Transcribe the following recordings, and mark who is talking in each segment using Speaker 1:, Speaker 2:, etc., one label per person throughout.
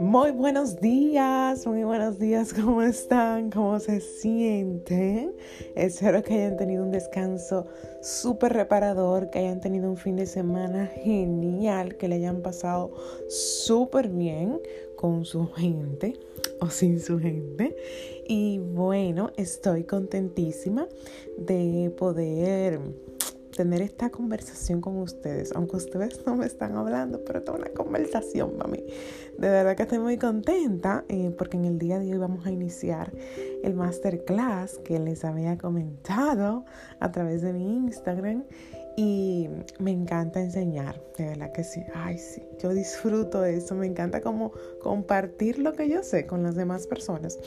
Speaker 1: Muy buenos días, muy buenos días, ¿cómo están? ¿Cómo se sienten? Espero que hayan tenido un descanso súper reparador, que hayan tenido un fin de semana genial, que le hayan pasado súper bien con su gente o sin su gente. Y bueno, estoy contentísima de poder tener esta conversación con ustedes, aunque ustedes no me están hablando, pero es una conversación para mí. De verdad que estoy muy contenta eh, porque en el día de hoy vamos a iniciar el masterclass que les había comentado a través de mi Instagram y me encanta enseñar, de verdad que sí, ay sí, yo disfruto eso, me encanta como compartir lo que yo sé con las demás personas.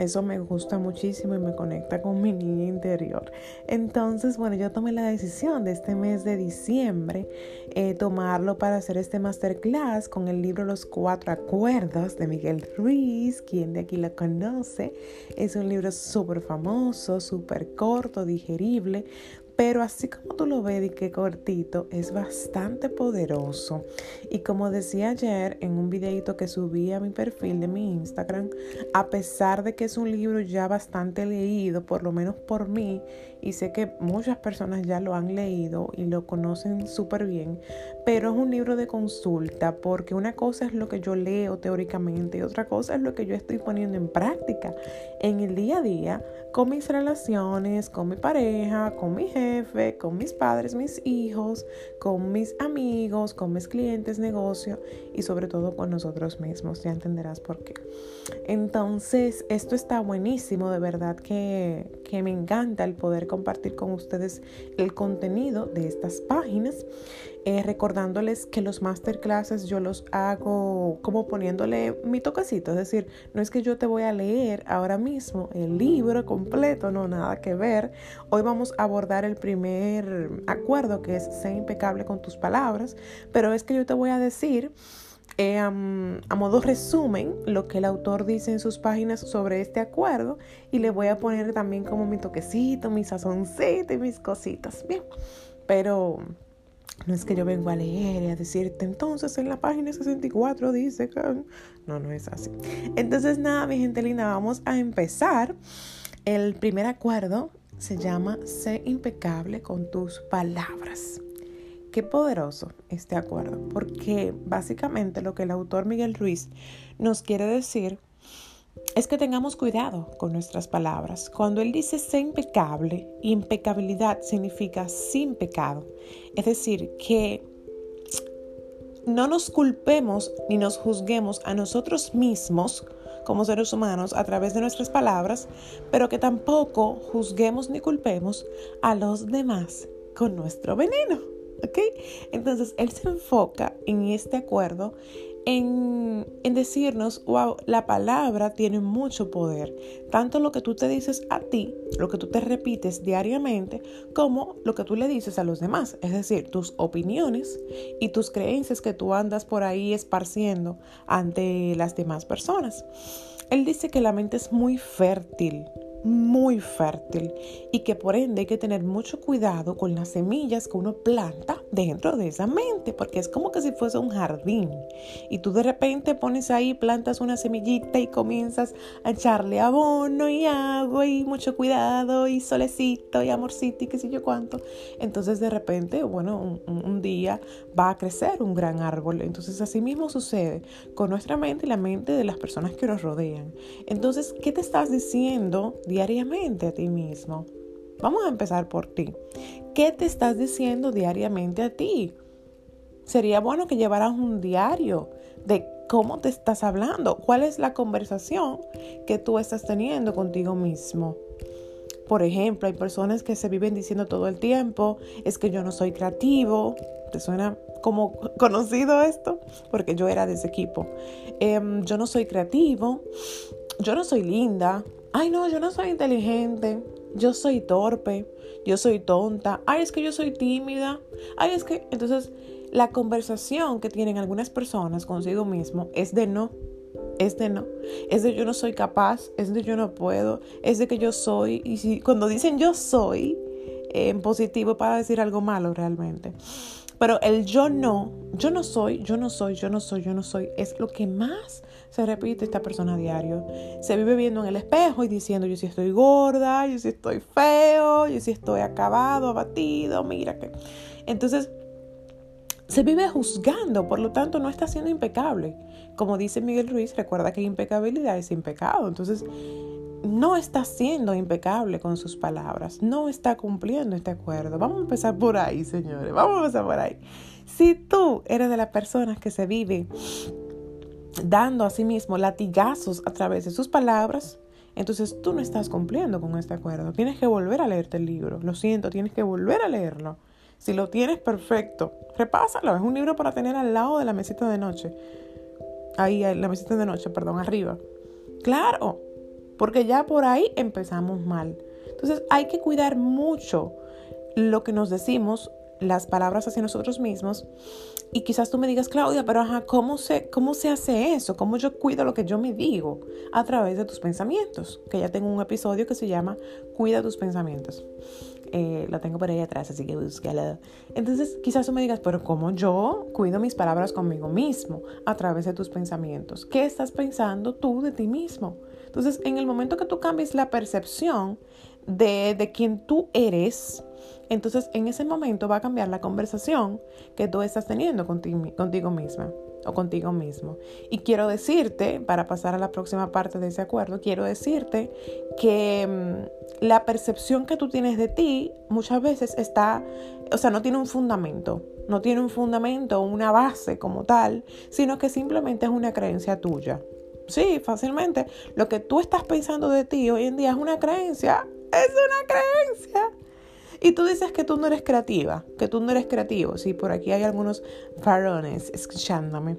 Speaker 1: Eso me gusta muchísimo y me conecta con mi niña interior. Entonces, bueno, yo tomé la decisión de este mes de diciembre eh, tomarlo para hacer este masterclass con el libro Los Cuatro Acuerdos de Miguel Ruiz, quien de aquí lo conoce. Es un libro súper famoso, súper corto, digerible, pero así como tú lo ves y que cortito, es bastante poderoso. Y como decía ayer en un videito que subí a mi perfil de mi Instagram, a pesar de que es un libro ya bastante leído, por lo menos por mí, y sé que muchas personas ya lo han leído y lo conocen súper bien, pero es un libro de consulta porque una cosa es lo que yo leo teóricamente y otra cosa es lo que yo estoy poniendo en práctica en el día a día con mis relaciones, con mi pareja, con mi jefe, con mis padres, mis hijos, con mis amigos, con mis clientes, negocio y sobre todo con nosotros mismos. Ya entenderás por qué. Entonces, esto está buenísimo, de verdad que, que me encanta el poder compartir con ustedes el contenido de estas páginas. Eh, recordándoles que los masterclasses yo los hago como poniéndole mi toquecito, es decir, no es que yo te voy a leer ahora mismo el libro completo, no, nada que ver. Hoy vamos a abordar el primer acuerdo que es ser impecable con tus palabras, pero es que yo te voy a decir eh, a modo resumen lo que el autor dice en sus páginas sobre este acuerdo y le voy a poner también como mi toquecito, mi sazoncito y mis cositas. Bien, pero no es que yo vengo a leer y a decirte, entonces en la página 64 dice que... No, no es así. Entonces nada, mi gente linda, vamos a empezar. El primer acuerdo se llama Sé impecable con tus palabras. Qué poderoso este acuerdo, porque básicamente lo que el autor Miguel Ruiz nos quiere decir es que tengamos cuidado con nuestras palabras. Cuando él dice sé impecable, impecabilidad significa sin pecado. Es decir, que no nos culpemos ni nos juzguemos a nosotros mismos como seres humanos a través de nuestras palabras, pero que tampoco juzguemos ni culpemos a los demás con nuestro veneno. ¿Ok? Entonces, él se enfoca en este acuerdo en, decirnos, wow, la palabra tiene mucho poder. Tanto lo que tú te dices a ti, lo que tú te repites diariamente, como lo que tú le dices a los demás. Es decir, tus opiniones y tus creencias que tú andas por ahí esparciendo ante las demás personas. Él dice que la mente es muy fértil muy fértil y que por ende hay que tener mucho cuidado con las semillas que uno planta dentro de esa mente, porque es como que si fuese un jardín y tú de repente pones ahí, plantas una semillita y comienzas a echarle abono y agua y mucho cuidado y solecito y amorcito y qué sé yo cuánto. Entonces de repente, bueno, un, un día va a crecer un gran árbol. Entonces así mismo sucede con nuestra mente y la mente de las personas que nos rodean. Entonces, ¿qué te estás diciendo? Diariamente a ti mismo? Vamos a empezar por ti. ¿Qué te estás diciendo diariamente a ti? Sería bueno que llevaras un diario de cómo te estás hablando, cuál es la conversación que tú estás teniendo contigo mismo. Por ejemplo, hay personas que se viven diciendo todo el tiempo, es que yo no soy creativo. ¿Te suena como conocido esto? Porque yo era de ese equipo. Em, yo no soy creativo, yo no soy linda, ay no, yo no soy inteligente, yo soy torpe, yo soy tonta, ay es que yo soy tímida, ay es que entonces la conversación que tienen algunas personas consigo mismo es de no, es de no, es de yo no soy capaz, es de yo no puedo, es de que yo soy, y si cuando dicen yo soy, en positivo para decir algo malo realmente. Pero el yo no, yo no soy, yo no soy, yo no soy, yo no soy, es lo que más se repite esta persona a diario. Se vive viendo en el espejo y diciendo, yo sí estoy gorda, yo sí estoy feo, yo sí estoy acabado, abatido, mira que... Entonces, se vive juzgando, por lo tanto no está siendo impecable. Como dice Miguel Ruiz, recuerda que impecabilidad es impecado. Entonces, no está siendo impecable con sus palabras, no está cumpliendo este acuerdo. Vamos a empezar por ahí, señores, vamos a empezar por ahí. Si tú eres de las personas que se vive dando a sí mismo latigazos a través de sus palabras, entonces tú no estás cumpliendo con este acuerdo. Tienes que volver a leerte el libro. Lo siento, tienes que volver a leerlo. Si lo tienes perfecto, repásalo. Es un libro para tener al lado de la mesita de noche. Ahí, la mesita de noche, perdón, arriba. Claro, porque ya por ahí empezamos mal. Entonces hay que cuidar mucho lo que nos decimos, las palabras hacia nosotros mismos. Y quizás tú me digas, Claudia, pero ajá, ¿cómo se, ¿cómo se hace eso? ¿Cómo yo cuido lo que yo me digo? A través de tus pensamientos, que ya tengo un episodio que se llama Cuida tus pensamientos. Eh, lo tengo por ahí atrás, así que búscalo. Entonces, quizás tú me digas, pero ¿cómo yo cuido mis palabras conmigo mismo a través de tus pensamientos? ¿Qué estás pensando tú de ti mismo? Entonces, en el momento que tú cambies la percepción de, de quién tú eres, entonces en ese momento va a cambiar la conversación que tú estás teniendo contigo, contigo misma o contigo mismo. Y quiero decirte, para pasar a la próxima parte de ese acuerdo, quiero decirte que mm, la percepción que tú tienes de ti muchas veces está, o sea, no tiene un fundamento, no tiene un fundamento, una base como tal, sino que simplemente es una creencia tuya. Sí, fácilmente. Lo que tú estás pensando de ti hoy en día es una creencia. Es una creencia. Y tú dices que tú no eres creativa, que tú no eres creativo. Sí, por aquí hay algunos varones escuchándome.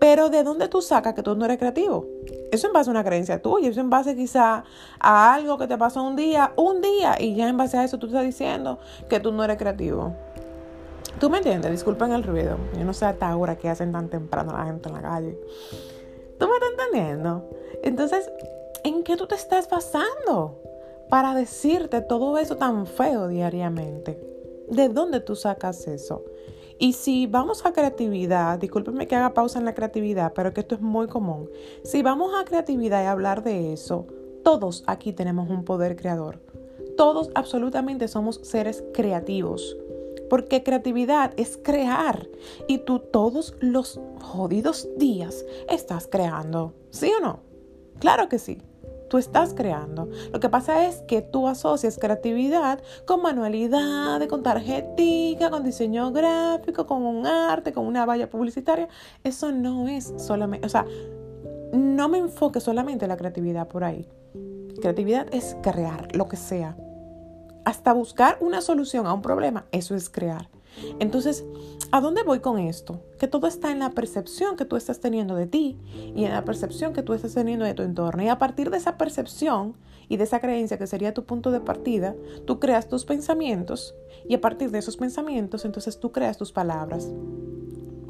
Speaker 1: Pero ¿de dónde tú sacas que tú no eres creativo? Eso en base a una creencia tuya, eso en base quizá a algo que te pasó un día, un día, y ya en base a eso tú estás diciendo que tú no eres creativo. ¿Tú me entiendes? Disculpen el ruido. Yo no sé hasta ahora qué hacen tan temprano la gente en la calle. ¿Tú me estás entendiendo? Entonces, ¿en qué tú te estás basando? Para decirte todo eso tan feo diariamente? ¿De dónde tú sacas eso? Y si vamos a creatividad, discúlpeme que haga pausa en la creatividad, pero que esto es muy común. Si vamos a creatividad y hablar de eso, todos aquí tenemos un poder creador. Todos absolutamente somos seres creativos. Porque creatividad es crear. Y tú todos los jodidos días estás creando. ¿Sí o no? Claro que sí. Tú estás creando. Lo que pasa es que tú asocias creatividad con manualidad, con tarjetita, con diseño gráfico, con un arte, con una valla publicitaria. Eso no es solamente, o sea, no me enfoque solamente en la creatividad por ahí. Creatividad es crear lo que sea. Hasta buscar una solución a un problema, eso es crear. Entonces, ¿a dónde voy con esto? Que todo está en la percepción que tú estás teniendo de ti y en la percepción que tú estás teniendo de tu entorno. Y a partir de esa percepción y de esa creencia que sería tu punto de partida, tú creas tus pensamientos y a partir de esos pensamientos, entonces tú creas tus palabras.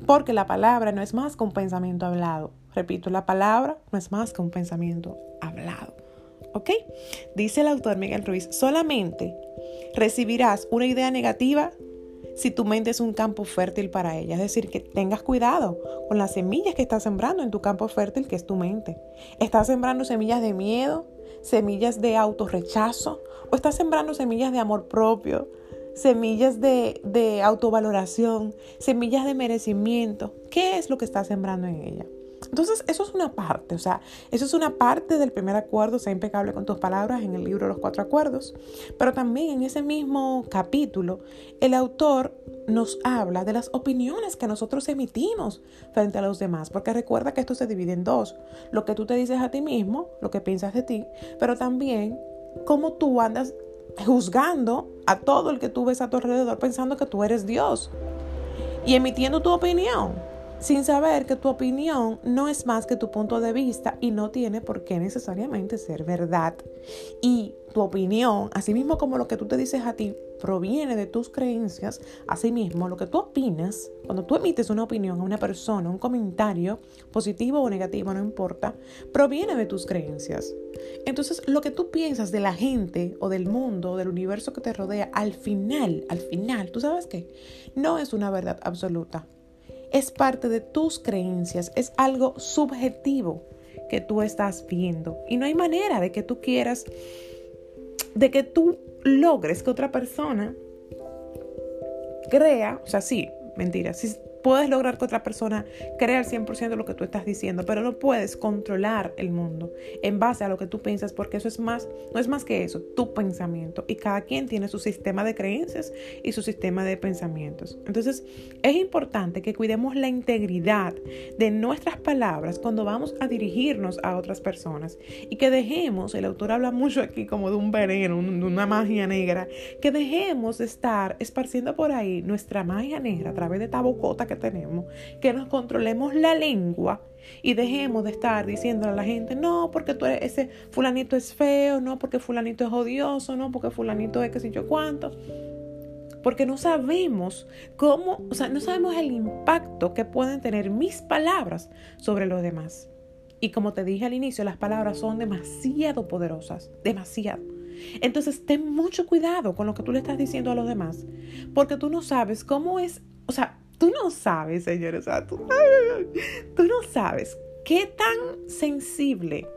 Speaker 1: Porque la palabra no es más que un pensamiento hablado. Repito, la palabra no es más que un pensamiento hablado. ¿Ok? Dice el autor Miguel Ruiz, solamente recibirás una idea negativa si tu mente es un campo fértil para ella. Es decir, que tengas cuidado con las semillas que estás sembrando en tu campo fértil, que es tu mente. ¿Estás sembrando semillas de miedo, semillas de autorrechazo o estás sembrando semillas de amor propio, semillas de, de autovaloración, semillas de merecimiento? ¿Qué es lo que estás sembrando en ella? Entonces, eso es una parte, o sea, eso es una parte del primer acuerdo, sea impecable con tus palabras en el libro Los Cuatro Acuerdos, pero también en ese mismo capítulo, el autor nos habla de las opiniones que nosotros emitimos frente a los demás, porque recuerda que esto se divide en dos, lo que tú te dices a ti mismo, lo que piensas de ti, pero también cómo tú andas juzgando a todo el que tú ves a tu alrededor pensando que tú eres Dios y emitiendo tu opinión sin saber que tu opinión no es más que tu punto de vista y no tiene por qué necesariamente ser verdad. Y tu opinión, así mismo como lo que tú te dices a ti, proviene de tus creencias, asimismo lo que tú opinas, cuando tú emites una opinión a una persona, un comentario, positivo o negativo, no importa, proviene de tus creencias. Entonces, lo que tú piensas de la gente o del mundo, del universo que te rodea, al final, al final, ¿tú sabes qué? No es una verdad absoluta es parte de tus creencias, es algo subjetivo que tú estás viendo. Y no hay manera de que tú quieras, de que tú logres que otra persona crea, o sea, sí, mentira, puedes lograr que otra persona crea al 100% lo que tú estás diciendo, pero no puedes controlar el mundo en base a lo que tú piensas, porque eso es más, no es más que eso, tu pensamiento. Y cada quien tiene su sistema de creencias y su sistema de pensamientos. Entonces, es importante que cuidemos la integridad de nuestras palabras cuando vamos a dirigirnos a otras personas y que dejemos, el autor habla mucho aquí como de un veneno, de una magia negra, que dejemos de estar esparciendo por ahí nuestra magia negra a través de esta bocota que tenemos, que nos controlemos la lengua y dejemos de estar diciendo a la gente, no, porque ese fulanito es feo, no, porque fulanito es odioso, no, porque fulanito es que sé yo cuánto. Porque no sabemos cómo, o sea, no sabemos el impacto que pueden tener mis palabras sobre los demás. Y como te dije al inicio, las palabras son demasiado poderosas, demasiado. Entonces, ten mucho cuidado con lo que tú le estás diciendo a los demás, porque tú no sabes cómo es, o sea, Tú no sabes, señores, tú no sabes qué tan sensible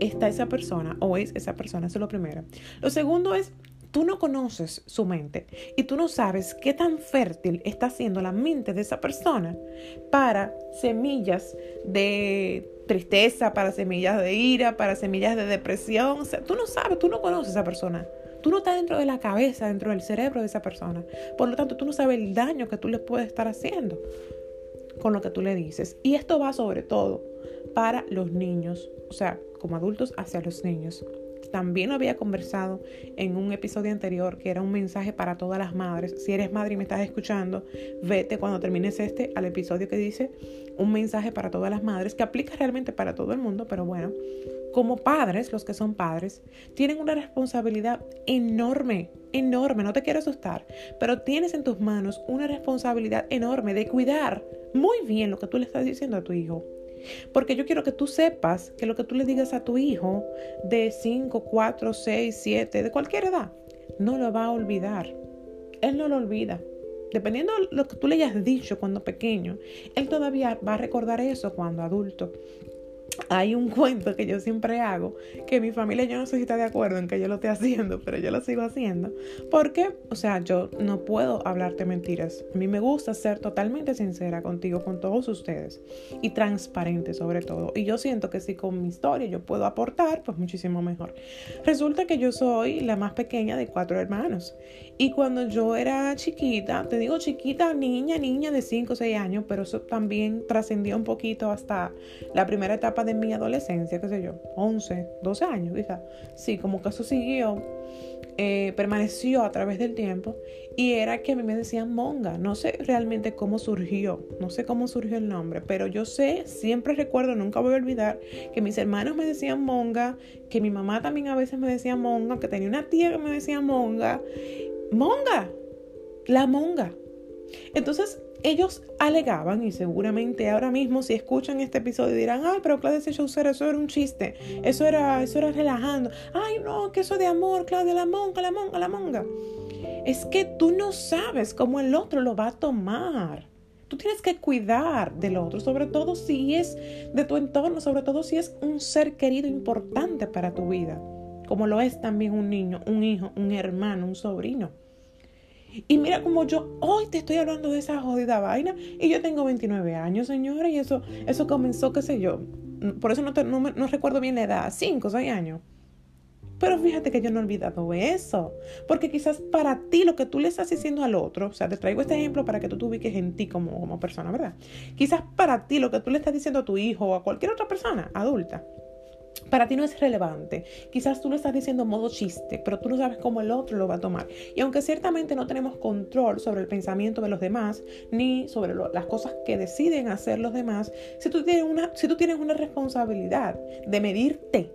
Speaker 1: está esa persona o es esa persona, eso es lo primero. Lo segundo es, tú no conoces su mente y tú no sabes qué tan fértil está siendo la mente de esa persona para semillas de tristeza, para semillas de ira, para semillas de depresión. O sea, tú no sabes, tú no conoces a esa persona. Tú no estás dentro de la cabeza, dentro del cerebro de esa persona. Por lo tanto, tú no sabes el daño que tú le puedes estar haciendo con lo que tú le dices. Y esto va sobre todo para los niños, o sea, como adultos hacia los niños. También había conversado en un episodio anterior que era un mensaje para todas las madres. Si eres madre y me estás escuchando, vete cuando termines este al episodio que dice un mensaje para todas las madres que aplica realmente para todo el mundo, pero bueno, como padres, los que son padres, tienen una responsabilidad enorme, enorme, no te quiero asustar, pero tienes en tus manos una responsabilidad enorme de cuidar muy bien lo que tú le estás diciendo a tu hijo. Porque yo quiero que tú sepas que lo que tú le digas a tu hijo de 5, 4, 6, 7, de cualquier edad, no lo va a olvidar. Él no lo olvida. Dependiendo de lo que tú le hayas dicho cuando pequeño, él todavía va a recordar eso cuando adulto hay un cuento que yo siempre hago, que mi familia yo no sé si está de acuerdo en que yo lo esté haciendo, pero yo lo sigo haciendo, porque, o sea, yo no puedo hablarte mentiras. A mí me gusta ser totalmente sincera contigo, con todos ustedes, y transparente sobre todo. Y yo siento que si con mi historia yo puedo aportar, pues muchísimo mejor. Resulta que yo soy la más pequeña de cuatro hermanos. Y cuando yo era chiquita, te digo chiquita, niña, niña de 5 o 6 años, pero eso también trascendió un poquito hasta la primera etapa de mi adolescencia, qué sé yo, 11, 12 años quizás. Sí, como que eso siguió, eh, permaneció a través del tiempo y era que a mí me decían monga. No sé realmente cómo surgió, no sé cómo surgió el nombre, pero yo sé, siempre recuerdo, nunca voy a olvidar que mis hermanos me decían monga, que mi mamá también a veces me decía monga, que tenía una tía que me decía monga monga, la monga. Entonces ellos alegaban, y seguramente ahora mismo si escuchan este episodio dirán, ay, pero Claudia Chaucer, eso era un chiste, eso era, eso era relajando, ay, no, que eso de amor, Claudia, la monga, la monga, la monga. Es que tú no sabes cómo el otro lo va a tomar. Tú tienes que cuidar del otro, sobre todo si es de tu entorno, sobre todo si es un ser querido importante para tu vida, como lo es también un niño, un hijo, un hermano, un sobrino. Y mira como yo hoy te estoy hablando de esa jodida vaina y yo tengo 29 años, señora, y eso, eso comenzó, qué sé yo, por eso no, no, recuerdo bien la edad, 5 o 6 años. Pero fíjate que yo no he olvidado eso, porque quizás para ti lo que tú le estás diciendo al otro, o sea, te traigo este ejemplo para que tú te ubiques en ti como, como persona, ¿verdad? Quizás para ti lo que tú le estás diciendo a tu hijo o a cualquier otra persona adulta, para ti no es relevante. Quizás tú lo estás diciendo en modo chiste, pero tú no sabes cómo el otro lo va a tomar. Y aunque ciertamente no tenemos control sobre el pensamiento de los demás, ni sobre las cosas que deciden hacer los demás, si tú tienes una, si tú tienes una responsabilidad de medirte,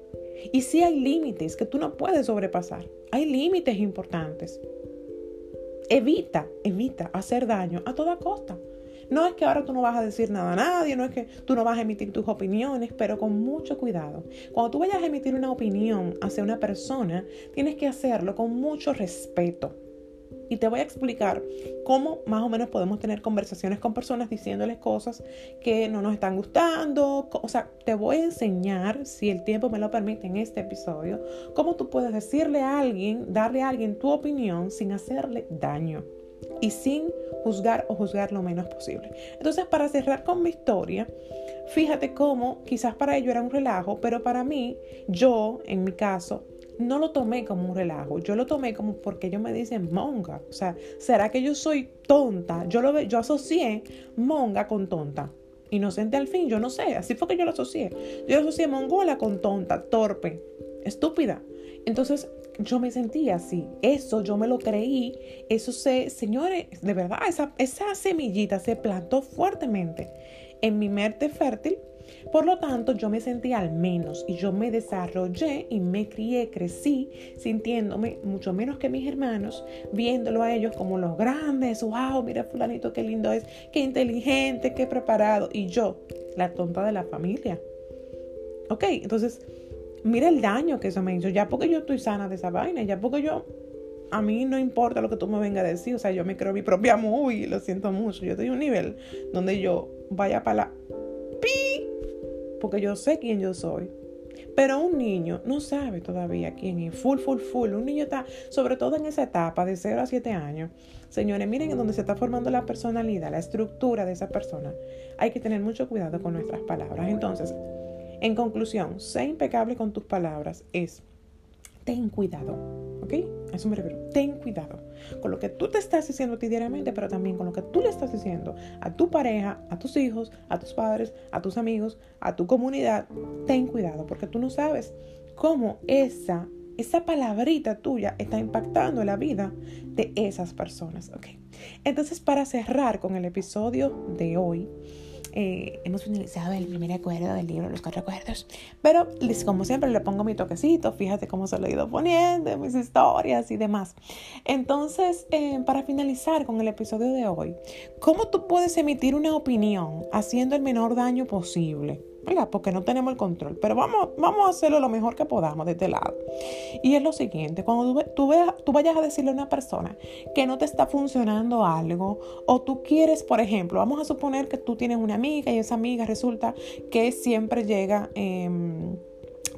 Speaker 1: y si hay límites que tú no puedes sobrepasar, hay límites importantes. Evita, evita hacer daño a toda costa. No es que ahora tú no vas a decir nada a nadie, no es que tú no vas a emitir tus opiniones, pero con mucho cuidado. Cuando tú vayas a emitir una opinión hacia una persona, tienes que hacerlo con mucho respeto. Y te voy a explicar cómo más o menos podemos tener conversaciones con personas diciéndoles cosas que no nos están gustando. O sea, te voy a enseñar, si el tiempo me lo permite en este episodio, cómo tú puedes decirle a alguien, darle a alguien tu opinión sin hacerle daño y sin juzgar o juzgar lo menos posible. Entonces, para cerrar con mi historia, fíjate cómo quizás para ello era un relajo, pero para mí, yo, en mi caso, no lo tomé como un relajo, yo lo tomé como porque ellos me dicen monga. O sea, ¿será que yo soy tonta? Yo, lo, yo asocié monga con tonta. Inocente al fin, yo no sé, así fue que yo lo asocié. Yo asocié mongola con tonta, torpe, estúpida. Entonces, yo me sentía así. Eso yo me lo creí. Eso se, señores, de verdad, esa, esa semillita se plantó fuertemente en mi mente fértil. Por lo tanto, yo me sentí al menos y yo me desarrollé y me crié, crecí sintiéndome mucho menos que mis hermanos, viéndolo a ellos como los grandes. ¡Wow! Mira, Fulanito, qué lindo es, qué inteligente, qué preparado. Y yo, la tonta de la familia. Ok, entonces mira el daño que eso me hizo. Ya porque yo estoy sana de esa vaina, ya porque yo, a mí no importa lo que tú me vengas a decir, o sea, yo me creo mi propia movie, lo siento mucho. Yo estoy en un nivel donde yo vaya para la pi, porque yo sé quién yo soy. Pero un niño no sabe todavía quién es. Full, full, full. Un niño está, sobre todo en esa etapa de 0 a 7 años. Señores, miren en donde se está formando la personalidad, la estructura de esa persona. Hay que tener mucho cuidado con nuestras palabras. Entonces, en conclusión, sé impecable con tus palabras es ten cuidado, ¿ok? eso me refiero. Ten cuidado con lo que tú te estás diciendo a diariamente, pero también con lo que tú le estás diciendo a tu pareja, a tus hijos, a tus padres, a tus amigos, a tu comunidad. Ten cuidado porque tú no sabes cómo esa, esa palabrita tuya está impactando la vida de esas personas, ¿ok? Entonces, para cerrar con el episodio de hoy, eh, hemos finalizado el primer acuerdo del libro Los Cuatro Acuerdos. Pero como siempre le pongo mi toquecito, fíjate cómo se lo he ido poniendo, mis historias y demás. Entonces, eh, para finalizar con el episodio de hoy, ¿cómo tú puedes emitir una opinión haciendo el menor daño posible? Porque no tenemos el control. Pero vamos, vamos a hacerlo lo mejor que podamos de este lado. Y es lo siguiente, cuando tú, veas, tú vayas a decirle a una persona que no te está funcionando algo, o tú quieres, por ejemplo, vamos a suponer que tú tienes una amiga y esa amiga resulta que siempre llega... Eh,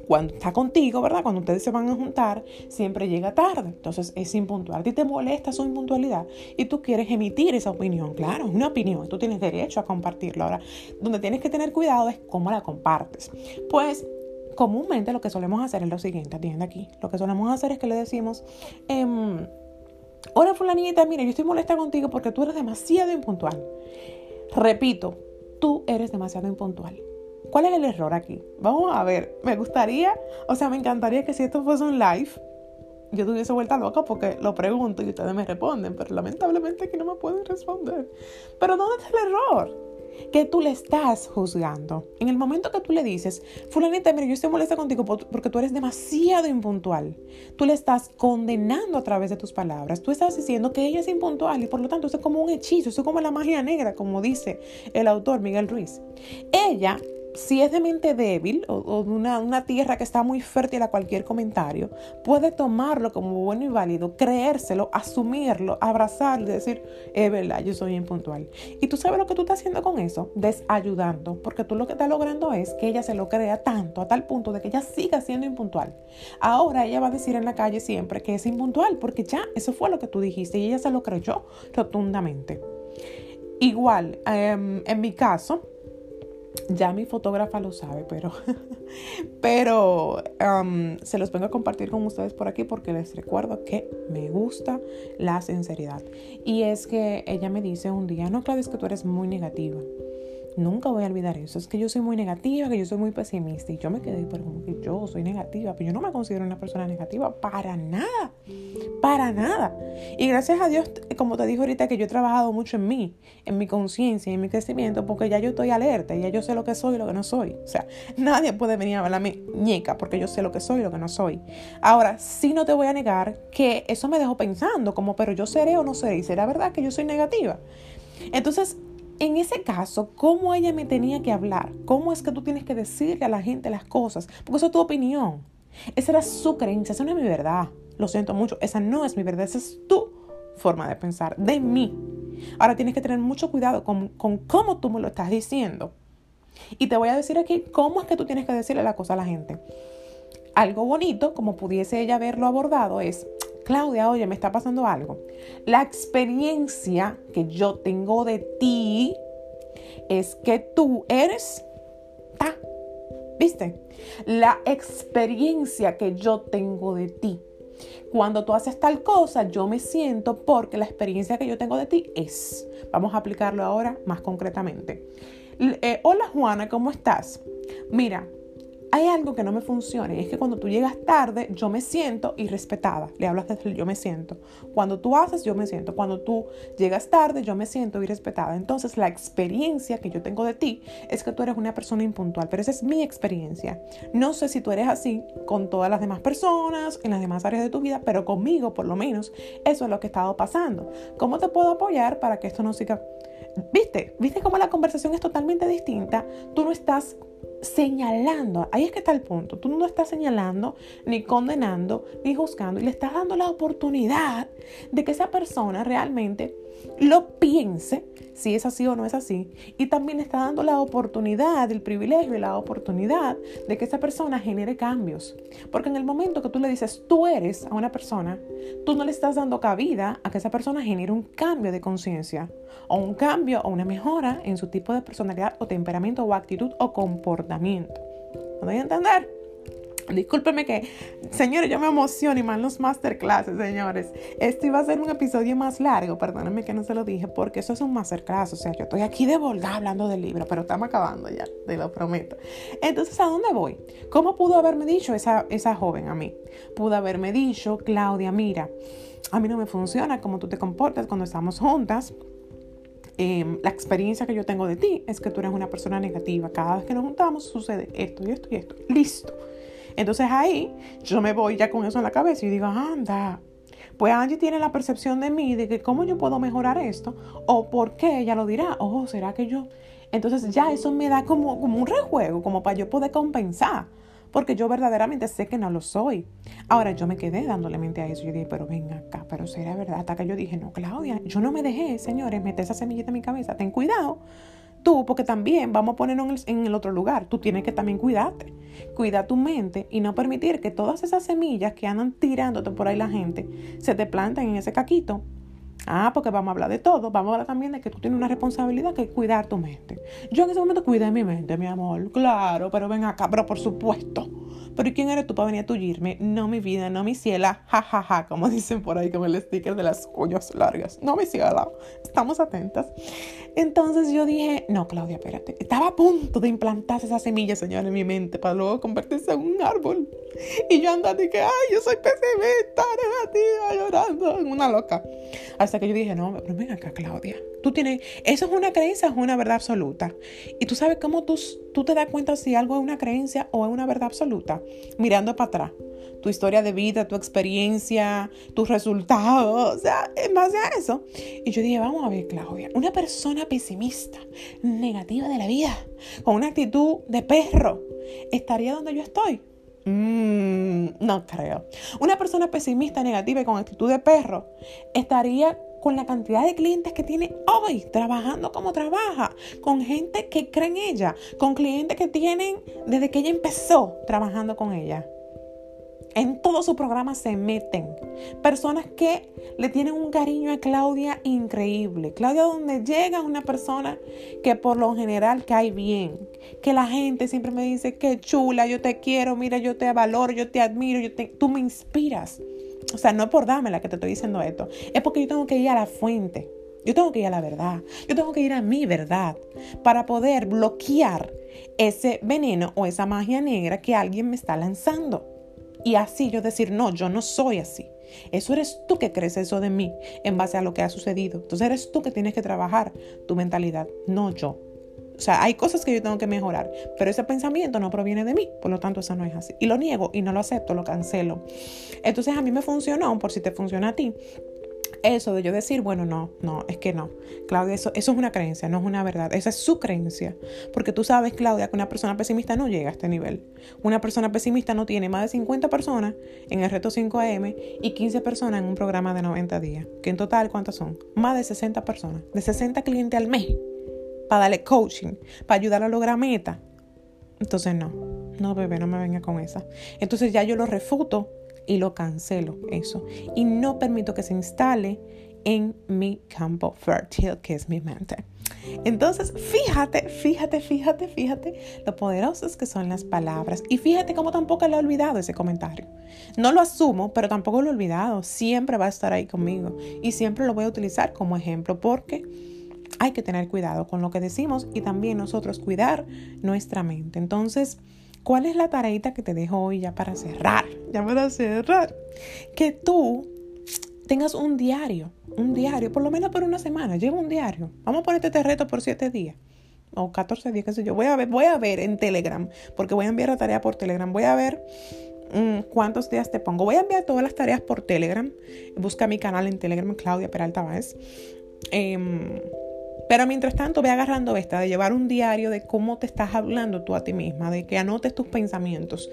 Speaker 1: cuando está contigo, ¿verdad? Cuando ustedes se van a juntar, siempre llega tarde. Entonces es impuntual. A ti te molesta su impuntualidad y tú quieres emitir esa opinión. Claro, es una opinión. Tú tienes derecho a compartirla. Ahora, donde tienes que tener cuidado es cómo la compartes. Pues comúnmente lo que solemos hacer es lo siguiente, atiende aquí. Lo que solemos hacer es que le decimos, eh, hola fulanita, mira, yo estoy molesta contigo porque tú eres demasiado impuntual. Repito, tú eres demasiado impuntual. ¿Cuál es el error aquí? Vamos a ver, me gustaría, o sea, me encantaría que si esto fuese un live, yo tuviese vuelta loca porque lo pregunto y ustedes me responden, pero lamentablemente aquí no me pueden responder. Pero ¿dónde está el error? que tú le estás juzgando. En el momento que tú le dices, fulanita, mira, yo estoy molesta contigo porque tú eres demasiado impuntual, tú le estás condenando a través de tus palabras. Tú estás diciendo que ella es impuntual y por lo tanto eso es como un hechizo, eso es como la magia negra, como dice el autor Miguel Ruiz. Ella si es de mente débil o, de una, tierra que está muy fértil a cualquier comentario, puede tomarlo como bueno y válido, creérselo, asumirlo, abrazarlo y decir, es verdad, yo soy impuntual. Y tú sabes lo que tú estás haciendo con eso, desayudando, porque tú lo que estás logrando es que ella se lo crea tanto, a tal punto de que ella siga siendo impuntual. Ahora ella va a decir en la calle siempre que es impuntual, porque ya eso fue lo que tú dijiste y ella se lo creyó rotundamente. Igual, em, en mi caso, ya mi fotógrafa lo sabe, pero, pero um, se los vengo a compartir con ustedes por aquí porque les recuerdo que me gusta la sinceridad. Y es que ella me dice un día, no, Claudia, es que tú eres muy negativa. Nunca voy a olvidar eso. Es que yo soy muy negativa, que yo soy muy pesimista. Y yo me quedé, pero como que yo soy negativa. Pero yo no me considero una persona negativa para nada. Para nada. Y gracias a Dios, como te dije ahorita, que yo he trabajado mucho en mí, en mi conciencia en mi crecimiento, porque ya yo estoy alerta. Ya yo sé lo que soy y lo que no soy. O sea, nadie puede venir a hablarme ñeca porque yo sé lo que soy y lo que no soy. Ahora, sí no te voy a negar que eso me dejó pensando, como, pero yo seré o no seré. Y será verdad que yo soy negativa. Entonces, en ese caso, ¿cómo ella me tenía que hablar? ¿Cómo es que tú tienes que decirle a la gente las cosas? Porque eso es tu opinión. Esa era su creencia, esa no es mi verdad. Lo siento mucho, esa no es mi verdad, esa es tu forma de pensar, de mí. Ahora tienes que tener mucho cuidado con, con cómo tú me lo estás diciendo. Y te voy a decir aquí cómo es que tú tienes que decirle la cosa a la gente. Algo bonito, como pudiese ella haberlo abordado, es, Claudia, oye, me está pasando algo. La experiencia que yo tengo de ti es que tú eres ta. ¿Viste? La experiencia que yo tengo de ti. Cuando tú haces tal cosa, yo me siento porque la experiencia que yo tengo de ti es. Vamos a aplicarlo ahora más concretamente. Eh, hola Juana, ¿cómo estás? Mira, hay algo que no me funciona y es que cuando tú llegas tarde yo me siento irrespetada. Le hablas desde yo me siento. Cuando tú haces yo me siento. Cuando tú llegas tarde yo me siento irrespetada. Entonces la experiencia que yo tengo de ti es que tú eres una persona impuntual, pero esa es mi experiencia. No sé si tú eres así con todas las demás personas, en las demás áreas de tu vida, pero conmigo por lo menos eso es lo que ha estado pasando. ¿Cómo te puedo apoyar para que esto no siga? ¿Viste? ¿Viste cómo la conversación es totalmente distinta? Tú no estás señalando, ahí es que está el punto, tú no estás señalando, ni condenando, ni juzgando, y le estás dando la oportunidad de que esa persona realmente lo piense, si es así o no es así, y también está dando la oportunidad, el privilegio y la oportunidad de que esa persona genere cambios. Porque en el momento que tú le dices tú eres a una persona, tú no le estás dando cabida a que esa persona genere un cambio de conciencia, o un cambio o una mejora en su tipo de personalidad o temperamento o actitud o comportamiento. ¿Me doy a entender? Discúlpeme que, señores, yo me emociono y más los masterclasses, señores. Este iba a ser un episodio más largo, perdónenme que no se lo dije, porque eso es un masterclass. O sea, yo estoy aquí de volgar hablando del libro, pero estamos acabando ya, te lo prometo. Entonces, ¿a dónde voy? ¿Cómo pudo haberme dicho esa, esa joven a mí? Pudo haberme dicho, Claudia, mira, a mí no me funciona cómo tú te comportas cuando estamos juntas. Em, la experiencia que yo tengo de ti es que tú eres una persona negativa. Cada vez que nos juntamos sucede esto y esto y esto. Listo. Entonces ahí yo me voy ya con eso en la cabeza y digo, anda, pues Angie tiene la percepción de mí de que cómo yo puedo mejorar esto o por qué ella lo dirá, oh, será que yo. Entonces ya eso me da como, como un rejuego, como para yo poder compensar, porque yo verdaderamente sé que no lo soy. Ahora yo me quedé dándole mente a eso. Yo dije, pero ven acá, pero será verdad. Hasta que yo dije, no, Claudia, yo no me dejé, señores, meter esa semillita en mi cabeza. Ten cuidado tú, porque también vamos a ponernos en el, otro lugar, tú tienes que también cuidarte, cuida tu mente y no permitir que todas esas semillas que andan tirándote por ahí la gente se te planten en ese caquito. Ah, porque vamos a hablar de todo, vamos a hablar también de que tú tienes una responsabilidad que es cuidar tu mente. Yo en ese momento cuidé mi mente, mi amor, claro, pero ven acá, pero por supuesto pero ¿y quién eres tú para venir a tullirme? No mi vida, no mi ciela, jajaja, ja, ja, como dicen por ahí con el sticker de las cuñas largas. No mi ciela, estamos atentas. Entonces yo dije, no, Claudia, espérate. Estaba a punto de implantarse esa semilla, señor, en mi mente para luego convertirse en un árbol. Y yo andando y que, ay, yo soy pesimista, negativa, llorando, una loca. Hasta que yo dije, no, pero ven acá, Claudia. Tú tienes, eso es una creencia, es una verdad absoluta. Y tú sabes cómo tú, tú te das cuenta si algo es una creencia o es una verdad absoluta, mirando para atrás. Tu historia de vida, tu experiencia, tus resultados, o sea, en base a eso. Y yo dije, vamos a ver, Claudia, una persona pesimista, negativa de la vida, con una actitud de perro, ¿estaría donde yo estoy? Mm, no creo. Una persona pesimista, negativa y con actitud de perro estaría con la cantidad de clientes que tiene hoy, trabajando como trabaja, con gente que cree en ella, con clientes que tienen desde que ella empezó trabajando con ella. En todo su programa se meten personas que le tienen un cariño a Claudia increíble. Claudia donde llega una persona que por lo general cae bien, que la gente siempre me dice que chula, yo te quiero, mira, yo te valoro, yo te admiro, yo te, tú me inspiras. O sea, no es por la que te estoy diciendo esto, es porque yo tengo que ir a la fuente. Yo tengo que ir a la verdad. Yo tengo que ir a mi verdad para poder bloquear ese veneno o esa magia negra que alguien me está lanzando. Y así yo decir, no, yo no soy así. Eso eres tú que crees eso de mí en base a lo que ha sucedido. Entonces eres tú que tienes que trabajar tu mentalidad, no yo. O sea, hay cosas que yo tengo que mejorar, pero ese pensamiento no proviene de mí, por lo tanto eso no es así. Y lo niego y no lo acepto, lo cancelo. Entonces a mí me funcionó, por si te funciona a ti, eso de yo decir, bueno, no, no, es que no. Claudia, eso, eso es una creencia, no es una verdad. Esa es su creencia. Porque tú sabes, Claudia, que una persona pesimista no llega a este nivel. Una persona pesimista no tiene más de 50 personas en el reto 5am y 15 personas en un programa de 90 días. Que en total, ¿cuántas son? Más de 60 personas. De 60 clientes al mes. Para darle coaching, para ayudar a lograr meta. Entonces, no. No, bebé, no me venga con esa. Entonces ya yo lo refuto y lo cancelo eso. Y no permito que se instale en mi campo fértil, que es mi mente. Entonces, fíjate, fíjate, fíjate, fíjate lo poderosas que son las palabras. Y fíjate cómo tampoco lo he olvidado ese comentario. No lo asumo, pero tampoco lo he olvidado. Siempre va a estar ahí conmigo. Y siempre lo voy a utilizar como ejemplo porque hay que tener cuidado con lo que decimos y también nosotros cuidar nuestra mente. Entonces, ¿Cuál es la tareita que te dejo hoy ya para cerrar? Ya para cerrar. Que tú tengas un diario, un diario, por lo menos por una semana. Lleva un diario. Vamos a ponerte este reto por siete días. O 14 días, qué sé yo. Voy a ver, voy a ver en Telegram, porque voy a enviar la tarea por Telegram. Voy a ver mm, cuántos días te pongo. Voy a enviar todas las tareas por Telegram. Busca mi canal en Telegram, Claudia Peralta Báez. Eh, pero mientras tanto, ve agarrando esta de llevar un diario de cómo te estás hablando tú a ti misma, de que anotes tus pensamientos,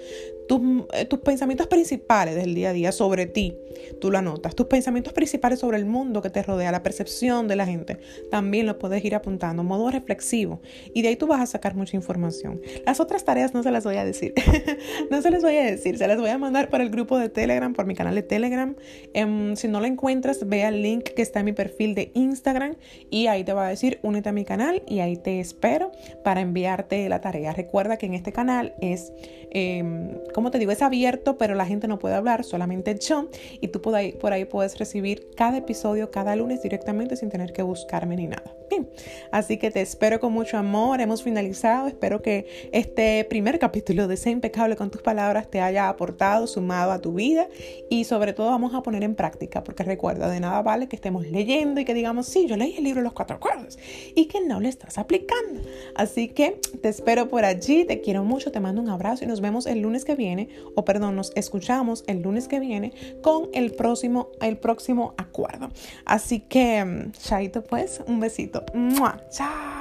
Speaker 1: eh, tus, pensamientos principales del día a día sobre ti, tú lo anotas. Tus pensamientos principales sobre el mundo que te rodea, la percepción de la gente, también lo puedes ir apuntando, modo reflexivo. Y de ahí tú vas a sacar mucha información. Las otras tareas no se las voy a decir. no se las voy a decir, se las voy a mandar para el grupo de Telegram, por mi canal de Telegram. Em, si no la encuentras, ve al link que está en mi perfil de Instagram y ahí te va a decir únete a mi canal y ahí te espero para enviarte la tarea. Recuerda que en este canal es... Em, como te digo, es abierto, pero la gente no puede hablar, solamente yo. Y tú por ahí, puedes recibir cada episodio cada lunes directamente sin tener que buscarme ni nada. Bien, así que te espero con mucho amor. Hemos finalizado. Espero que este primer capítulo de Sé Impecable con tus palabras te haya aportado, sumado a tu vida y sobre todo vamos a poner en práctica, porque recuerda, de nada vale que estemos leyendo y que digamos, sí, yo leí el libro Los Cuatro Acuerdos y que no lo estás aplicando. Así que te espero por allí, te quiero mucho, te mando un abrazo y nos vemos el lunes que viene o perdón, nos escuchamos el lunes que viene con el próximo, el próximo acuerdo. Así que, mm, chaito pues, un besito. Chao.